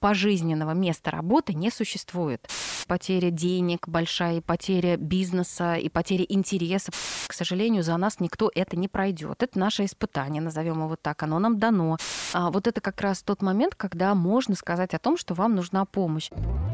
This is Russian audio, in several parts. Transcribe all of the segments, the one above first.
пожизненного места работы не существует. Потеря денег большая, потеря бизнеса и потеря интереса. К сожалению, за нас никто это не пройдет. Это наше испытание, назовем его так, оно нам дано. А вот это как раз тот момент, когда можно сказать о том, что вам нужна помощь.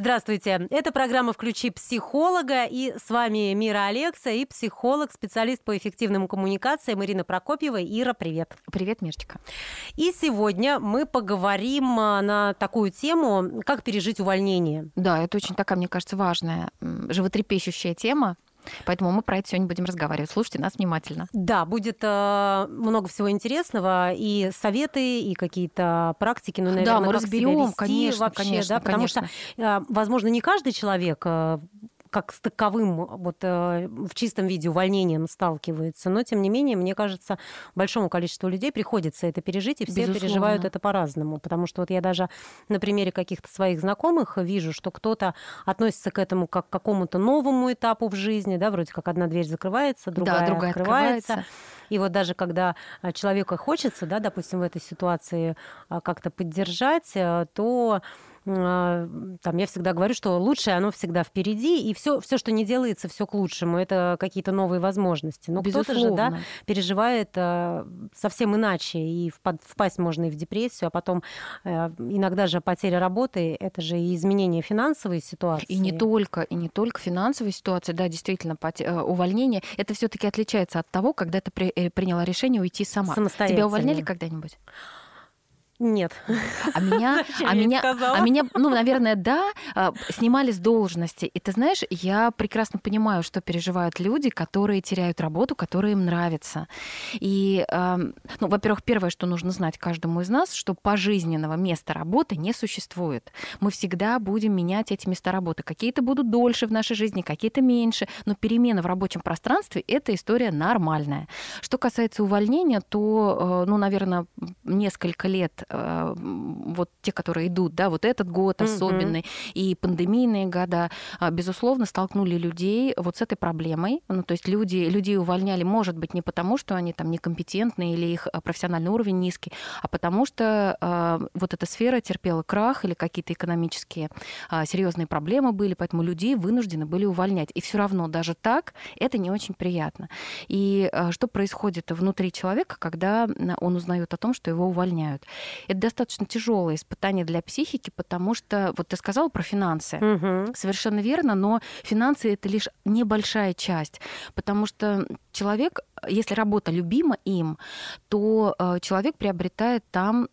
Здравствуйте. Это программа «Включи психолога». И с вами Мира Алекса и психолог, специалист по эффективным коммуникациям Ирина Прокопьева. Ира, привет. Привет, Мирочка. И сегодня мы поговорим а, на такую тему, как пережить увольнение. Да, это очень такая, мне кажется, важная, животрепещущая тема. Поэтому мы про это сегодня будем разговаривать. Слушайте нас внимательно. Да, будет э, много всего интересного, и советы, и какие-то практики, ну, наверное, да, мы разберем, конечно, вообще, конечно, да, потому конечно. что, э, возможно, не каждый человек э, как с таковым вот э, в чистом виде увольнением сталкивается. Но, тем не менее, мне кажется, большому количеству людей приходится это пережить, и все Безусловно. переживают это по-разному. Потому что вот я даже на примере каких-то своих знакомых вижу, что кто-то относится к этому как к какому-то новому этапу в жизни, да, вроде как одна дверь закрывается, другая, да, другая открывается. открывается. И вот даже когда а, человека хочется, да, допустим, в этой ситуации а, как-то поддержать, то там я всегда говорю, что лучшее оно всегда впереди, и все, все, что не делается, все к лучшему. Это какие-то новые возможности. Но кто-то же да, переживает а, совсем иначе, и впасть можно и в депрессию, а потом а, иногда же потеря работы это же и изменение финансовой ситуации. И не только, и не только финансовая ситуация, да, действительно, э, увольнение, это все таки отличается от того, когда ты при- э, приняла решение уйти сама. Самостоятельно. Тебя увольняли когда-нибудь? Нет. А меня, а меня, а меня, ну, наверное, да, а, снимали с должности. И ты знаешь, я прекрасно понимаю, что переживают люди, которые теряют работу, которая им нравится. И, ну, во-первых, первое, что нужно знать каждому из нас, что пожизненного места работы не существует. Мы всегда будем менять эти места работы. Какие-то будут дольше в нашей жизни, какие-то меньше, но перемена в рабочем пространстве – это история нормальная. Что касается увольнения, то, э, ну, наверное, несколько лет вот те, которые идут, да, вот этот год особенный, и пандемийные года, а, безусловно, столкнули людей вот с этой проблемой. Ну, то есть люди, людей увольняли, может быть, не потому, что они там некомпетентны или их а, профессиональный уровень низкий, а потому что а, вот эта сфера терпела крах или какие-то экономические серьезные проблемы были, поэтому людей вынуждены были увольнять. И все равно даже так это не очень приятно. И что происходит внутри человека, когда он узнает о том, что его увольняют? Это достаточно тяжелое испытание для психики, потому что вот ты сказала про финансы. Мгм. Совершенно верно, но финансы это лишь небольшая часть, потому что человек, если работа любима им, то э, человек приобретает там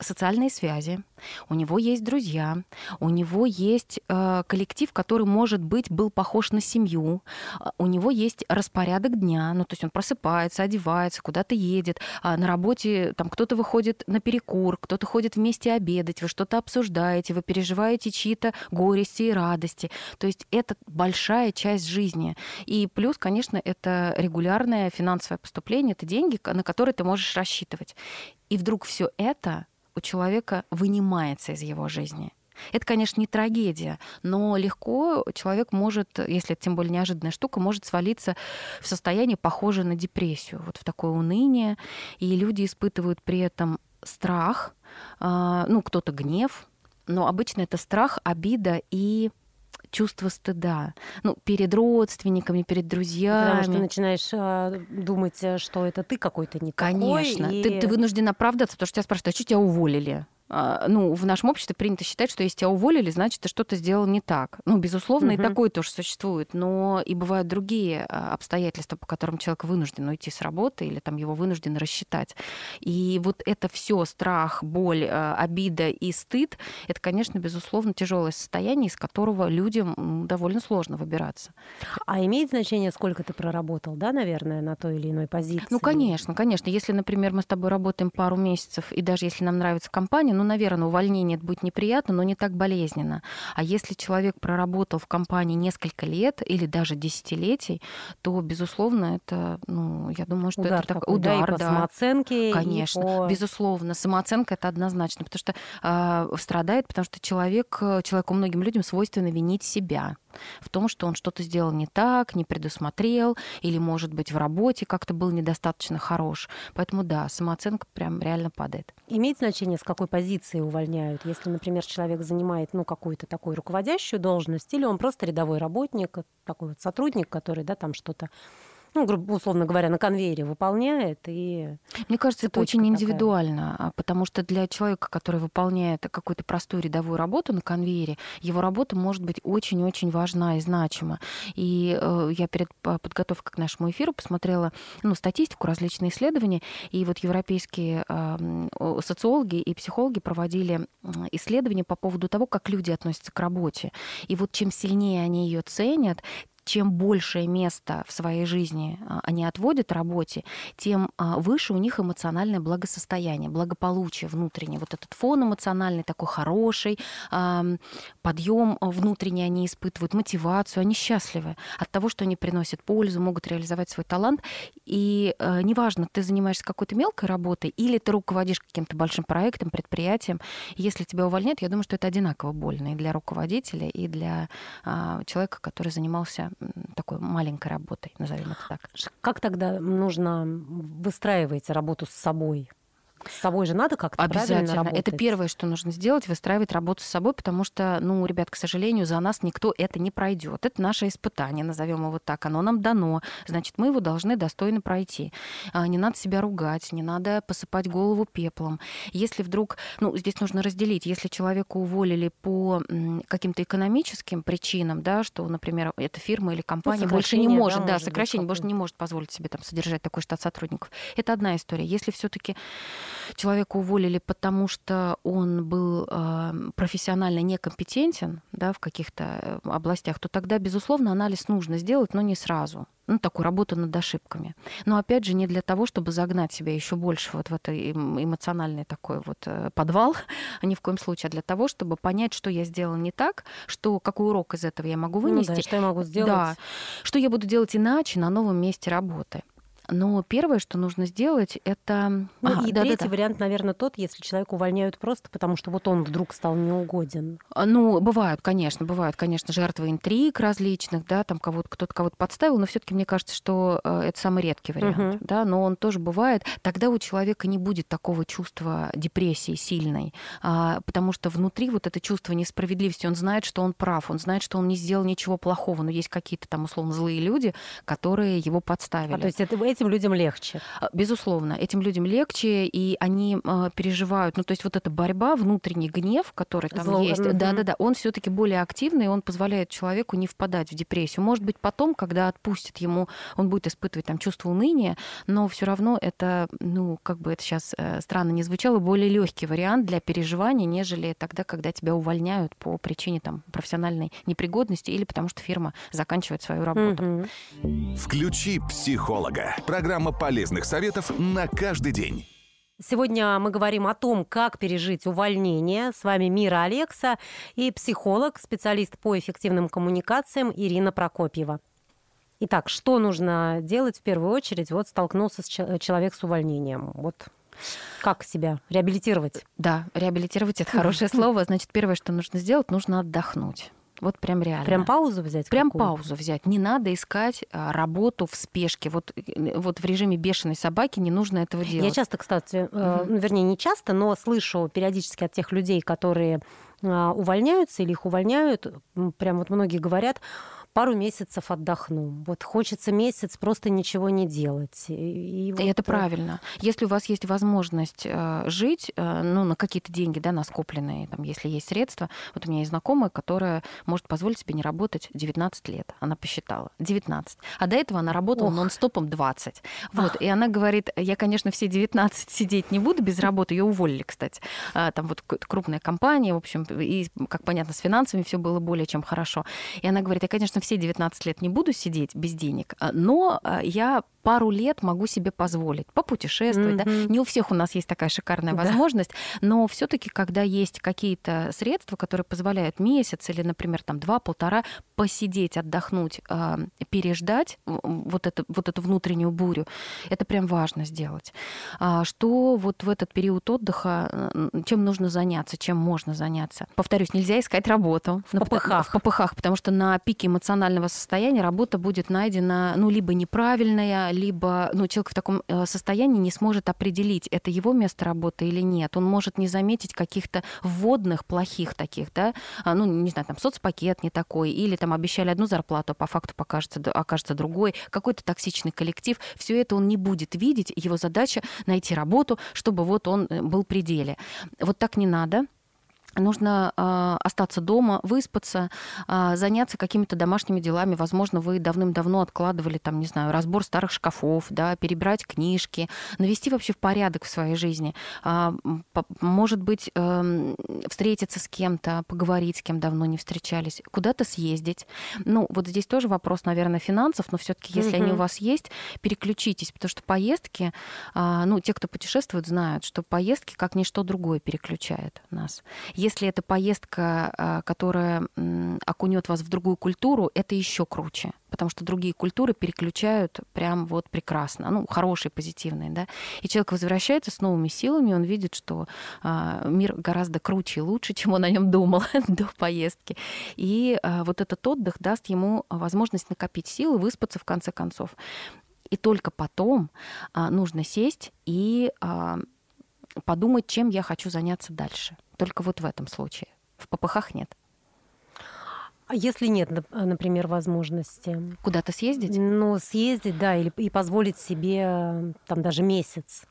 социальные связи, у него есть друзья, у него есть э, коллектив, который, может быть, был похож на семью, а, у него есть распорядок дня, ну, то есть он просыпается, одевается, куда-то едет, а на работе там кто-то выходит на перекур, кто-то ходит вместе обедать, вы что-то обсуждаете, вы переживаете чьи-то горести и радости. То есть это большая часть жизни. И плюс, конечно, это регулярное финансовое поступление, это деньги, на которые ты можешь рассчитывать. И вдруг все это у человека вынимается из его жизни. Это, конечно, не трагедия, но легко человек может, если это тем более неожиданная штука, может свалиться в состояние, похожее на депрессию, вот в такое уныние. И люди испытывают при этом страх, а, ну, кто-то гнев, но обычно это страх, обида и чувство стыда. Ну, перед родственниками, перед друзьями. Потому что начинаешь а, думать, э, что это ты какой-то не такой. Конечно. и- Ты, ты вынужден оправдаться, потому что тебя спрашивают, а что тебя уволили? А, Ну, в нашем обществе принято считать, что если тебя уволили, значит, ты что-то сделал не так. Ну, безусловно, и Мгм. такое тоже существует, но и бывают другие а, обстоятельства, по которым человек вынужден уйти с работы или там его вынуждены рассчитать. И вот это все страх, боль, а, обида и стыд, это, конечно, безусловно, тяжелое состояние, из которого людям довольно сложно выбираться. А имеет значение, сколько ты проработал, да, наверное, на той или иной позиции? Ну, конечно, конечно. Если, например, мы с тобой работаем пару месяцев, и даже если нам нравится компания, ну, наверное, увольнение это будет неприятно, но не так болезненно. А если человек проработал в компании несколько лет или даже десятилетий, то, безусловно, это, ну, я думаю, что удар это так, удар, да, и по да. самооценке. Конечно, и по... безусловно, самооценка это однозначно, потому что э, страдает, потому что человек, человеку многим людям свойственно винить себя в том, что он что-то сделал не так, не предусмотрел, или, может быть, в работе как-то был недостаточно хорош. Поэтому да, самооценка прям реально падает. Имеет значение, с какой позиции увольняют? Если, например, человек занимает ну, какую-то такую руководящую должность, или он просто рядовой работник, такой вот сотрудник, который да, там что-то ну, грубо, условно говоря, на конвейере выполняет. И Мне кажется, это очень индивидуально, такая. потому что для человека, который выполняет какую-то простую рядовую работу на конвейере, его работа может быть очень-очень важна и значима. И э, я перед подготовкой к нашему эфиру посмотрела ну, статистику, различные исследования, и вот европейские э, социологи и психологи проводили исследования по поводу того, как люди относятся к работе. И вот чем сильнее они ее ценят, чем большее место в своей жизни а, они отводят работе, тем а, выше у них эмоциональное благосостояние, благополучие внутреннее. Вот этот фон эмоциональный такой хороший, подъем внутренний они испытывают, мотивацию, они счастливы от того, что они приносят пользу, могут реализовать свой талант. И а, неважно, ты занимаешься какой-то мелкой работой или ты руководишь каким-то большим проектом, предприятием, если тебя увольняют, я думаю, что это одинаково больно и для руководителя, и для человека, который занимался такой маленькой работой, назовем это так. Как тогда нужно выстраивать работу с собой? С собой же надо как-то Обязательно. Это первое, что нужно сделать, выстраивать работу с собой, потому что, ну, ребят, к сожалению, за нас никто это не пройдет. Это наше испытание, назовем его так. Оно нам дано. Значит, мы его должны достойно пройти. А, не надо себя ругать, не надо посыпать голову пеплом. Если вдруг, ну, здесь нужно разделить, если человека уволили по каким-то экономическим причинам, да, что, например, эта фирма или компания ну, больше не может, да, да сокращение, больше не может позволить себе там содержать такой штат сотрудников. Это одна история. Если все-таки человека уволили, потому что он был э, профессионально некомпетентен да, в каких-то э, областях, то тогда, безусловно, анализ нужно сделать, но не сразу ну, такую работу над ошибками. Но опять же, не для того, чтобы загнать себя еще больше вот в это эмоциональный такой вот э, подвал, ни в коем случае, а для того, чтобы понять, что я сделала не так, что какой урок из этого я могу вынести. Ну, да, что я могу сделать. Да, что я буду делать иначе на новом месте работы. Но первое, что нужно сделать, это... Ну, ага, и да, третий да, да. вариант, наверное, тот, если человека увольняют просто потому, что вот он вдруг стал неугоден. А, ну, бывают, конечно, бывают, конечно, жертвы интриг различных, да, там кого-то кто-то кого-то подставил, но все-таки мне кажется, что э, это самый редкий вариант, угу. да, но он тоже бывает. Тогда у человека не будет такого чувства депрессии сильной, а, потому что внутри вот это чувство несправедливости, он знает, что он прав, он знает, что он не сделал ничего плохого, но есть какие-то там условно злые люди, которые его подставили. А, то есть это этим людям легче. А, безусловно, этим людям легче, и они э, переживают, ну то есть вот эта борьба, внутренний гнев, который там Зло, есть, да-да-да, он все-таки более активный, он позволяет человеку не впадать в депрессию. Может быть, потом, когда отпустит ему, он будет испытывать там чувство уныния, но все равно это, ну как бы это сейчас э, странно не звучало, более легкий вариант для переживания, нежели тогда, когда тебя увольняют по причине там профессиональной непригодности или потому что фирма заканчивает свою работу. Включи психолога. Программа полезных советов на каждый день. Сегодня мы говорим о том, как пережить увольнение. С вами Мира Алекса и психолог, специалист по эффективным коммуникациям Ирина Прокопьева. Итак, что нужно делать в первую очередь? Вот столкнулся с человек с увольнением. Вот как себя реабилитировать? Да, реабилитировать это хорошее слово. Значит, первое, что нужно сделать, нужно отдохнуть. Вот прям реально. Прям паузу взять? Прям паузу взять. Не надо искать а, работу в спешке. Вот, э, вот в режиме бешеной собаки не нужно этого делать. Я часто, кстати, mm ну, вернее, не часто, но слышу периодически от тех людей, которые а, увольняются или их увольняют, прям вот многие говорят, пару месяцев отдохну. Вот хочется месяц просто ничего не делать. И, и, вот... это правильно. Если у вас есть возможность э, жить, э, ну, на какие-то деньги, да, на скопленные, там, если есть средства. Вот у меня есть знакомая, которая может позволить себе не работать 19 лет. Она посчитала. 19. А до этого она работала нон-стопом 20. Вот. Ах. И она говорит, я, конечно, все 19 сидеть не буду без работы. Ее уволили, кстати. А, там вот крупная компания, в общем, и, как понятно, с финансами все было более чем хорошо. И она говорит, я, конечно, конечно, все 19 лет не буду сидеть без денег, но я пару лет могу себе позволить попутешествовать. Mm-hmm. Да? Не у всех у нас есть такая шикарная да. возможность, но все-таки, когда есть какие-то средства, которые позволяют месяц или, например, там два-полтора посидеть, отдохнуть, а, переждать вот, это, вот эту внутреннюю бурю, это прям важно сделать. А, что вот в этот период отдыха, чем нужно заняться, чем можно заняться? Повторюсь, нельзя искать работу. В попыхах. В попыхах, потому что на пике эмоционального состояния работа будет найдена, ну, либо неправильная, либо ну, человек в таком э, состоянии не сможет определить, это его место работы или нет. Он может не заметить каких-то вводных плохих таких, да, а, ну, не знаю, там соцпакет не такой, или там обещали одну зарплату, а по факту покажется, окажется другой, какой-то токсичный коллектив. Все это он не будет видеть. Его задача найти работу, чтобы вот он э, был при деле. Вот так не надо нужно э, остаться дома, выспаться, э, заняться какими-то домашними делами. Возможно, вы давным-давно откладывали, там, не знаю, разбор старых шкафов, да, перебрать книжки, навести вообще в порядок в своей жизни. Э, может быть, э, встретиться с кем-то, поговорить с кем давно не встречались, куда-то съездить. Ну, вот здесь тоже вопрос, наверное, финансов, но все-таки, если mm-hmm. они у вас есть, переключитесь, потому что поездки, э, ну, те, кто путешествует, знают, что поездки как ничто другое переключают нас. Если это поездка, а, которая окунет вас в другую культуру, это еще круче, потому что другие культуры переключают прям вот прекрасно, ну, хорошие, позитивные, да. И человек возвращается с новыми силами, он видит, что а, мир гораздо круче и лучше, чем он о нем думал до поездки. И а, вот этот отдых даст ему возможность накопить силы, выспаться в конце концов. И только потом нужно сесть и подумать, чем я хочу заняться дальше. Только вот в этом случае. В ППХ нет. А если нет, например, возможности? Куда-то съездить? Ну, съездить, да, или и позволить себе там даже месяц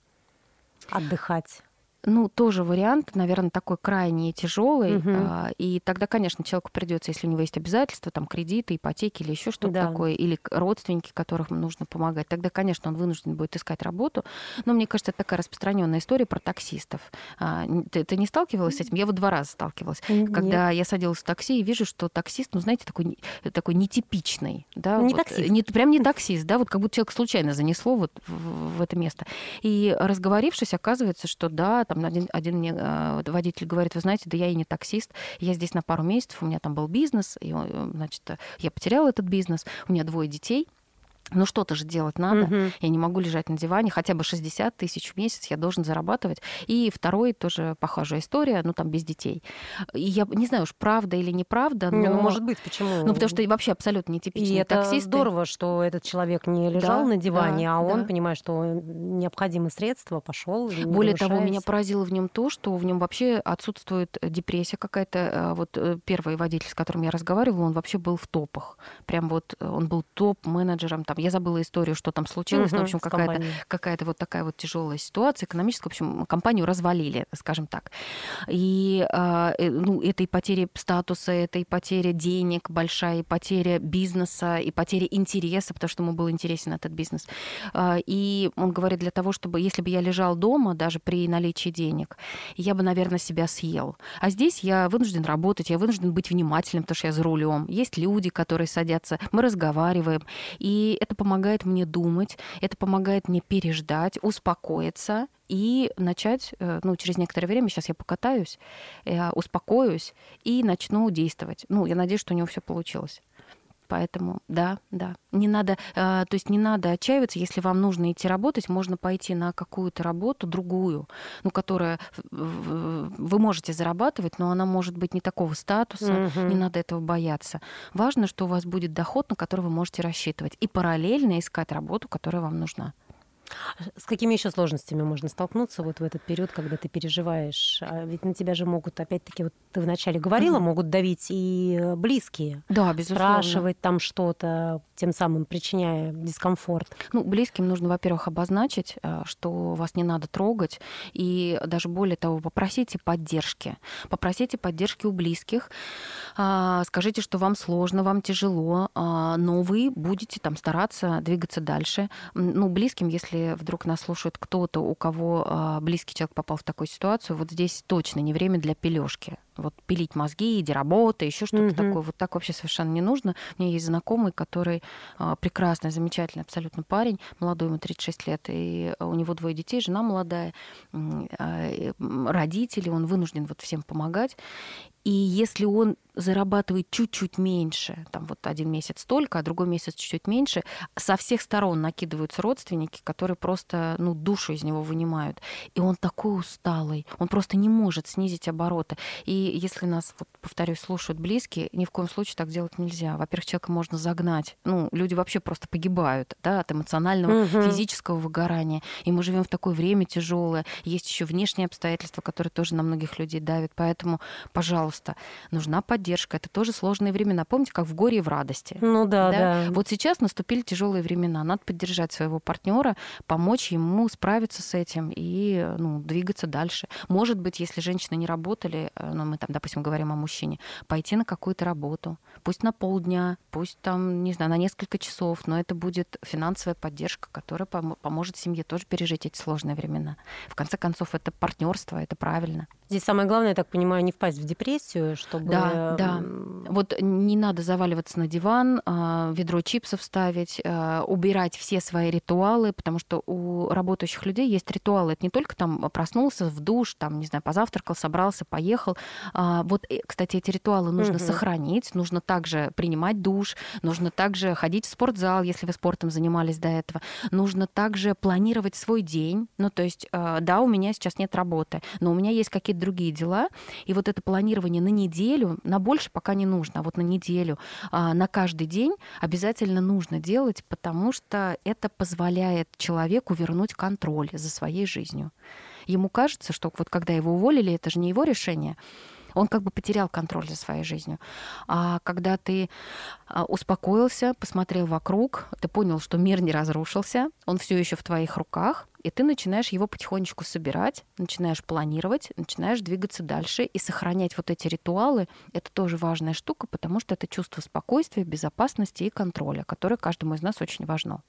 отдыхать. Ну, тоже вариант, наверное, такой крайне тяжелый. Угу. И тогда, конечно, человеку придется, если у него есть обязательства, там кредиты, ипотеки или еще что-то да. такое, или родственники, которых нужно помогать, тогда, конечно, он вынужден будет искать работу. Но мне кажется, это такая распространенная история про таксистов. А, ты, ты не сталкивалась с этим? Я вот два раза сталкивалась. Нет. Когда я садилась в такси и вижу, что таксист, ну, знаете, такой, такой нетипичный. Да, ну, не вот, таксист. Не, прям не таксист, да, вот как будто человек случайно занесло вот в, в это место. И разговорившись, оказывается, что да, там один, один мне э, водитель говорит, вы знаете, да я и не таксист, я здесь на пару месяцев, у меня там был бизнес, и, э, значит, я потеряла этот бизнес, у меня двое детей, ну что-то же делать надо. Угу. Я не могу лежать на диване. Хотя бы 60 тысяч в месяц я должен зарабатывать. И второй тоже похожая история, ну там без детей. И я не знаю уж, правда или неправда, но... Не, ну, может быть, почему? Ну, потому что вообще абсолютно нетипичные и таксисты. это здорово, что этот человек не лежал да, на диване, да, а он, да. понимая, что необходимы средства, пошел. Более того, меня поразило в нем то, что в нем вообще отсутствует депрессия какая-то. А вот э, первый водитель, с которым я разговаривала, он вообще был в топах. Прям вот он был топ-менеджером там я забыла историю, что там случилось, угу, но, в общем, какая-то, какая-то вот такая вот тяжелая ситуация экономическая. В общем, компанию развалили, скажем так. И а, э, ну, это и потеря статуса, это и потеря денег большая, и потеря бизнеса, и потеря интереса, потому что ему был интересен этот бизнес. А, и он говорит, для того, чтобы, если бы я лежал дома, даже при наличии денег, я бы, наверное, себя съел. А здесь я вынужден работать, я вынужден быть внимательным, потому что я за рулем. Есть люди, которые садятся, мы разговариваем. И это помогает мне думать, это помогает мне переждать, успокоиться и начать, э, ну, через некоторое время, сейчас я покатаюсь, я успокоюсь и начну действовать. Ну, я надеюсь, что у него все получилось. Поэтому да, да. Не надо, э, то есть не надо отчаиваться, если вам нужно идти работать, можно пойти на какую-то работу другую, ну, которая вы можете зарабатывать, но она может быть не такого статуса, угу. не надо этого бояться. Важно, что у вас будет доход, на который вы можете рассчитывать, и параллельно искать работу, которая вам нужна. С какими еще сложностями можно столкнуться вот в этот период, когда ты переживаешь? А ведь на тебя же могут, опять-таки, вот ты вначале говорила, mm-hmm. могут давить и близкие. Да, безусловно. Спрашивать там что-то, тем самым причиняя дискомфорт. Ну, близким нужно, во-первых, обозначить, э, что вас не надо трогать, и даже более того, попросите поддержки. Попросите поддержки у близких, а, скажите, что вам сложно, вам тяжело, а, но вы будете там стараться двигаться дальше. Ну, близким, если если вдруг нас слушает кто-то, у кого а, близкий человек попал в такую ситуацию, вот здесь точно не время для пележки. Вот пилить мозги, иди работа, еще что-то mm-hmm. такое. Вот так вообще совершенно не нужно. У меня есть знакомый, который э, прекрасный, замечательный абсолютно парень, молодой, ему 36 лет, и у него двое детей, жена молодая, э, родители, он вынужден вот всем помогать. И если он зарабатывает чуть-чуть меньше, там вот один месяц столько, а другой месяц чуть-чуть меньше, со всех сторон накидываются родственники, которые просто, ну, душу из него вынимают. И он такой усталый, он просто не может снизить обороты. И если нас, вот, повторюсь, слушают близкие, ни в коем случае так делать нельзя. Во-первых, человека можно загнать. Ну, люди вообще просто погибают, да, от эмоционального, угу. физического выгорания. И мы живем в такое время тяжелое. Есть еще внешние обстоятельства, которые тоже на многих людей давят. Поэтому, пожалуйста, нужна поддержка. Это тоже сложные времена. Помните, как в горе и в радости. Ну да, да. да. Вот сейчас наступили тяжелые времена. Надо поддержать своего партнера, помочь ему справиться с этим и ну, двигаться дальше. Может быть, если женщины не работали, э, ну, мы там, допустим, говорим о мужчине, пойти на какую-то работу, пусть на полдня, пусть там, не знаю, на несколько часов, но это будет финансовая поддержка, которая поможет семье тоже пережить эти сложные времена. В конце концов, это партнерство, это правильно. Здесь самое главное, я так понимаю, не впасть в депрессию, чтобы... Да, да. Вот не надо заваливаться на диван, а, ведро чипсов ставить, а, убирать все свои ритуалы, потому что у работающих людей есть ритуалы. Это не только там проснулся в душ, там, не знаю, позавтракал, собрался, поехал. А, вот, э, кстати, эти ритуалы нужно угу. сохранить, нужно также принимать душ, нужно также ходить в спортзал, если вы спортом занимались до этого. Нужно также планировать свой день. Ну, то есть, да, у меня сейчас нет работы, но у меня есть какие-то другие дела. И вот это планирование на неделю, на больше пока не нужно, а вот на неделю, а, на каждый день обязательно нужно делать, потому что это позволяет человеку вернуть контроль за своей жизнью. Ему кажется, что вот когда его уволили, это же не его решение, он как бы потерял контроль за своей жизнью. А когда ты а, успокоился, посмотрел вокруг, ты понял, что мир не разрушился, он все еще в твоих руках, и ты начинаешь его потихонечку собирать, начинаешь планировать, начинаешь двигаться дальше и сохранять вот эти ритуалы. Это тоже важная штука, потому что это чувство спокойствия, безопасности и контроля, которое каждому из нас очень важно.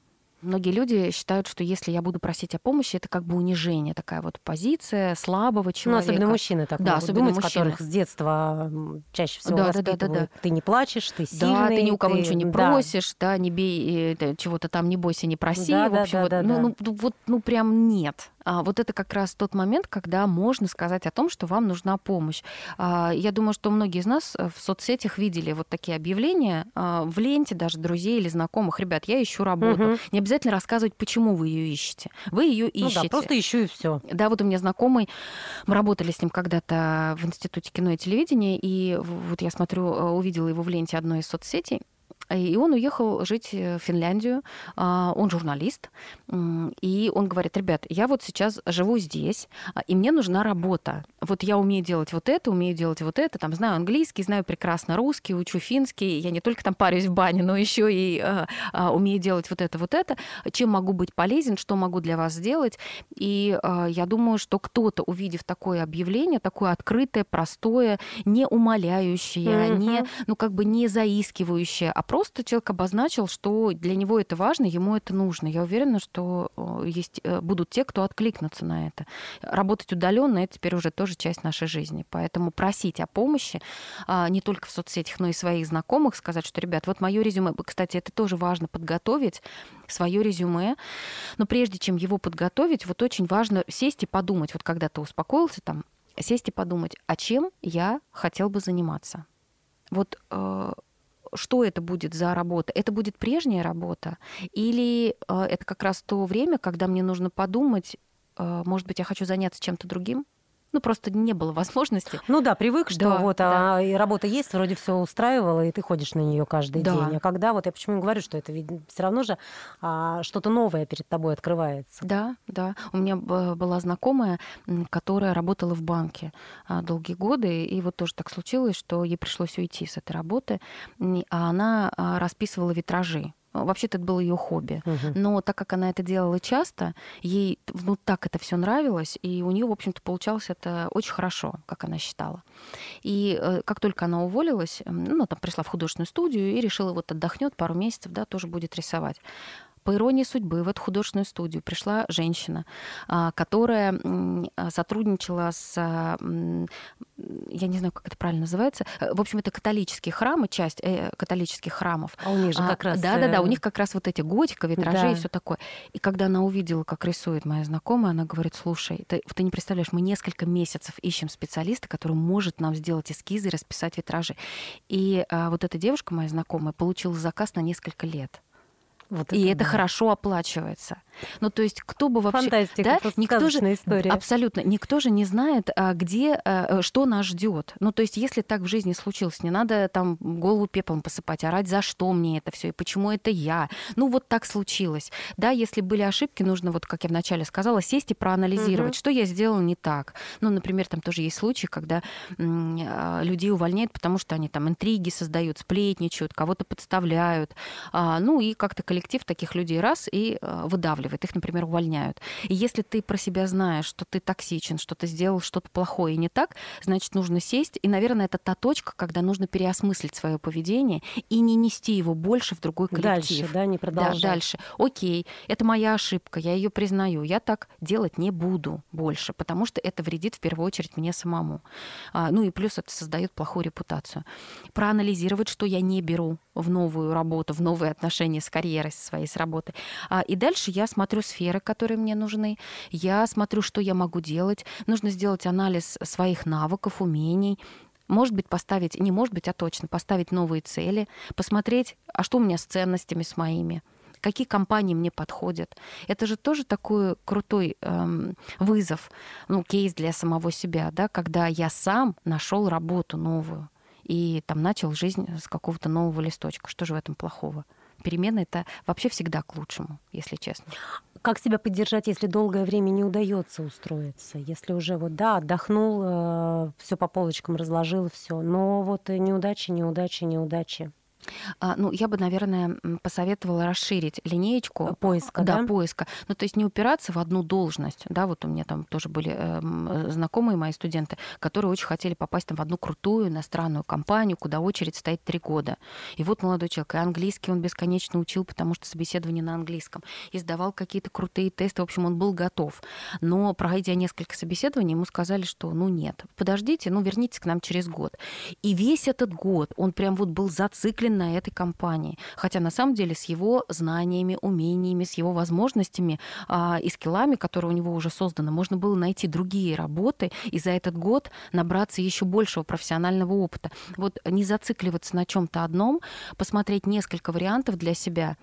Многие люди считают, что если я буду просить о помощи, это как бы унижение, такая вот позиция слабого человека. Ну, особенно мужчины так да, особенно думать, мужчины. которых с детства чаще всего да, да, да, да, да. Ты не плачешь, ты сильный. Да, ты ни у кого ты... ничего не просишь, да, да не бей, э, чего-то там не бойся, не проси. Да, в общем, да, вот, да, ну, да. ну, вот, ну, прям нет. А вот это как раз тот момент, когда можно сказать о том, что вам нужна помощь. А, я думаю, что многие из нас в соцсетях видели вот такие объявления а, в ленте даже друзей или знакомых. Ребят, я ищу работу. Угу. Не обязательно рассказывать, почему вы ее ищете. Вы ее ищете. Ну да, просто ищу и все. Да, вот у меня знакомый, мы работали с ним когда-то в Институте кино и телевидения, и вот я смотрю, увидела его в ленте одной из соцсетей, и он уехал жить в Финляндию. А, он журналист. И он говорит, ребят, я вот сейчас живу здесь, а, и мне нужна работа. Вот я умею делать вот это, умею делать вот это, там знаю английский, знаю прекрасно русский, учу финский. Я не только там парюсь в бане, но еще и а, умею делать вот это, вот это. Чем могу быть полезен, что могу для вас сделать. И я думаю, что кто-то, увидев такое объявление, такое открытое, простое, не умоляющее, mm-hmm. не, ну, как бы не заискивающее, а просто просто человек обозначил, что для него это важно, ему это нужно. Я уверена, что э, есть, э, будут те, кто откликнутся на это. Работать удаленно это теперь уже тоже часть нашей жизни. Поэтому просить о помощи а, не только в соцсетях, но и своих знакомых, сказать, что, ребят, вот мое резюме, кстати, это тоже важно подготовить, свое резюме. Но прежде чем его подготовить, вот очень важно сесть и подумать, вот когда ты успокоился там, сесть и подумать, а чем я хотел бы заниматься. Вот э, что это будет за работа? Это будет прежняя работа? Или э, это как раз то время, когда мне нужно подумать, э, может быть, я хочу заняться чем-то другим? Ну, просто не было возможности. Ну да, привык, что да, вот да. А, и работа есть, вроде все устраивало, и ты ходишь на нее каждый да. день. А когда вот я почему говорю, что это все равно же а, что-то новое перед тобой открывается. Да, да. У меня была знакомая, которая работала в банке а, долгие годы, и вот тоже так случилось, что ей пришлось уйти с этой работы, а она а, расписывала витражи Вообще-то это было ее хобби. Угу. Но так как она это делала часто, ей ну, так это все нравилось, и у нее, в общем-то, получалось это очень хорошо, как она считала. И э, как только она уволилась, ну, там пришла в художественную студию и решила вот отдохнет пару месяцев, да, тоже будет рисовать. По иронии судьбы, в эту художественную студию пришла женщина, а, которая сотрудничала с, я не знаю, как это правильно называется, э, в общем, это католические храмы, часть э, католических храмов. А у них же как раз... Да-да-да, у них как раз вот эти готика, витражи да. и все такое. И когда она увидела, как рисует моя знакомая, она говорит, слушай, ты, ты не представляешь, мы несколько месяцев ищем специалиста, который может нам сделать эскизы и расписать витражи. И а, вот эта девушка, моя знакомая, получила заказ на несколько лет. Вот и это, да. хорошо оплачивается. Ну, то есть, кто бы вообще... Фантастика, да? никто же, история. Абсолютно. Никто же не знает, а, где, а, что нас ждет. Ну, то есть, если так в жизни случилось, не надо там голову пеплом посыпать, орать, за что мне это все и почему это я. Ну, вот так случилось. Да, если были ошибки, нужно, вот как я вначале сказала, сесть и проанализировать, угу. что я сделала не так. Ну, например, там тоже есть случаи, когда м- людей увольняют, потому что они там интриги создают, сплетничают, кого-то подставляют. А, ну, и как-то коллективно коллектив таких людей раз и э, выдавливает. Их, например, увольняют. И если ты про себя знаешь, что ты токсичен, что ты сделал что-то плохое и не так, значит, нужно сесть. И, наверное, это та точка, когда нужно переосмыслить свое поведение и не нести его больше в другой коллектив. Дальше, да, не продолжать. Да, дальше. Окей, это моя ошибка, я ее признаю. Я так делать не буду больше, потому что это вредит в первую очередь мне самому. А, ну и плюс это создает плохую репутацию. Проанализировать, что я не беру в новую работу, в новые отношения с карьерой своей, с работой. А, и дальше я смотрю сферы, которые мне нужны, я смотрю, что я могу делать. Нужно сделать анализ своих навыков, умений, может быть, поставить, не может быть, а точно, поставить новые цели, посмотреть, а что у меня с ценностями, с моими, какие компании мне подходят. Это же тоже такой крутой эм, вызов, ну, кейс для самого себя, да, когда я сам нашел работу новую и там начал жизнь с какого-то нового листочка. Что же в этом плохого? Перемены это вообще всегда к лучшему, если честно. Как себя поддержать, если долгое время не удается устроиться? Если уже вот, да, отдохнул, э, все по полочкам разложил, все, но вот неудачи, неудачи, неудачи. А, ну, я бы, наверное, посоветовала расширить линеечку э, поиска, да, да? поиска. Ну, то есть не упираться в одну должность. Да, вот у меня там тоже были э, знакомые мои студенты, которые очень хотели попасть там в одну крутую иностранную компанию, куда очередь стоит три года. И вот молодой человек, и английский он бесконечно учил, потому что собеседование на английском, и сдавал какие-то крутые тесты. В общем, он был готов. Но пройдя несколько собеседований, ему сказали, что ну нет, подождите, ну вернитесь к нам через год. И весь этот год он прям вот был зациклен на этой компании. Хотя на самом деле с его знаниями, умениями, с его возможностями а, и скиллами, которые у него уже созданы, можно было найти другие работы и за этот год набраться еще большего профессионального опыта. Вот не зацикливаться на чем-то одном, посмотреть несколько вариантов для себя,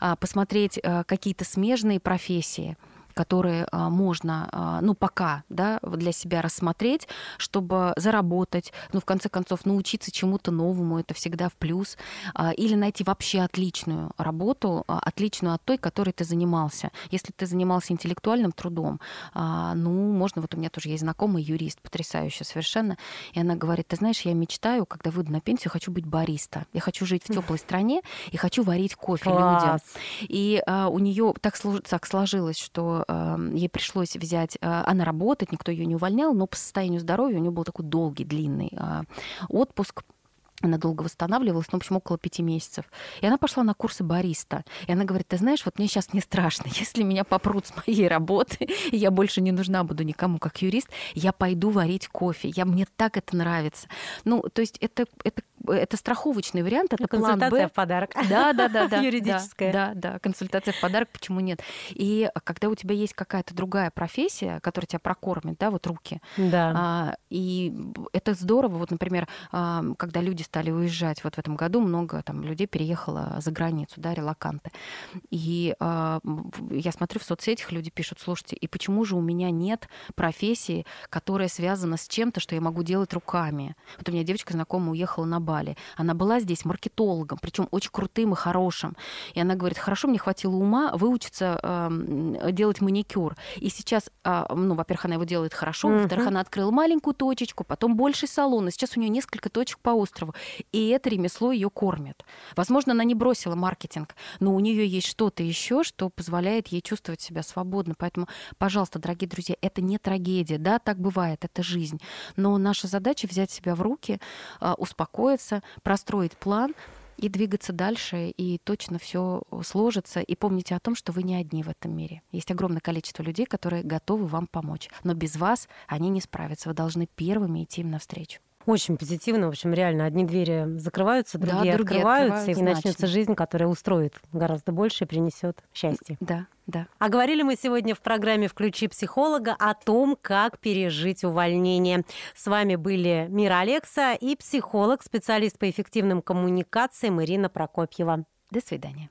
а, посмотреть а, какие-то смежные профессии – которые а, можно, а, ну, пока, да, для себя рассмотреть, чтобы заработать, ну, в конце концов, научиться чему-то новому, это всегда в плюс, а, или найти вообще отличную работу, отличную от той, которой ты занимался. Если ты занимался интеллектуальным трудом, ну, можно, вот у меня тоже есть знакомый юрист, потрясающий совершенно, и она говорит, ты знаешь, я мечтаю, когда выйду на пенсию, хочу быть бариста. Я хочу жить в теплой стране и хочу варить кофе Класс. людям. И у нее так, так сложилось, что Ей пришлось взять, э, она работает, никто ее не увольнял, но по состоянию здоровья у нее был такой долгий, длинный а, отпуск она долго восстанавливалась, ну, в общем, около пяти месяцев. И она пошла на курсы бариста. И она говорит, ты знаешь, вот мне сейчас не страшно, если меня попрут с моей работы, и я больше не нужна буду никому как юрист, я пойду варить кофе. Я, мне так это нравится. Ну, то есть это, это это страховочный вариант, это консультация план Б. в подарок. Да, да, да, да. Юридическая. Да, да, консультация в подарок, почему нет? И когда у тебя есть какая-то другая профессия, которая тебя прокормит, да, вот руки. Да. А, и это здорово. Вот, например, а, когда люди стали уезжать, вот в этом году много там людей переехало за границу, да, релаканты. И а, я смотрю в соцсетях, люди пишут, слушайте, и почему же у меня нет профессии, которая связана с чем-то, что я могу делать руками? Вот у меня девочка знакомая уехала на Бали, Бали. Она была здесь маркетологом, причем очень крутым и хорошим. И она говорит, хорошо, мне хватило ума выучиться э, делать маникюр. И сейчас, э, ну, во-первых, она его делает хорошо, mm-hmm. во-вторых, она открыла маленькую точечку, потом больший салон, и сейчас у нее несколько точек по острову. И это ремесло ее кормит. Возможно, она не бросила маркетинг, но у нее есть что-то еще, что позволяет ей чувствовать себя свободно. Поэтому, пожалуйста, дорогие друзья, это не трагедия, да, так бывает, это жизнь. Но наша задача взять себя в руки, э, успокоиться, простроить план, и двигаться дальше, и точно все сложится. И помните о том, что вы не одни в этом мире. Есть огромное количество людей, которые готовы вам помочь. Но без вас они не справятся. Вы должны первыми идти им навстречу. Очень позитивно. В общем, реально, одни двери закрываются, другие, да, другие открываются, открываются, и начнется жизнь, которая устроит гораздо больше и принесет счастье. Да, да. А говорили мы сегодня в программе «Включи психолога» о том, как пережить увольнение. С вами были Мира Алекса и психолог, специалист по эффективным коммуникациям Ирина Прокопьева. До свидания.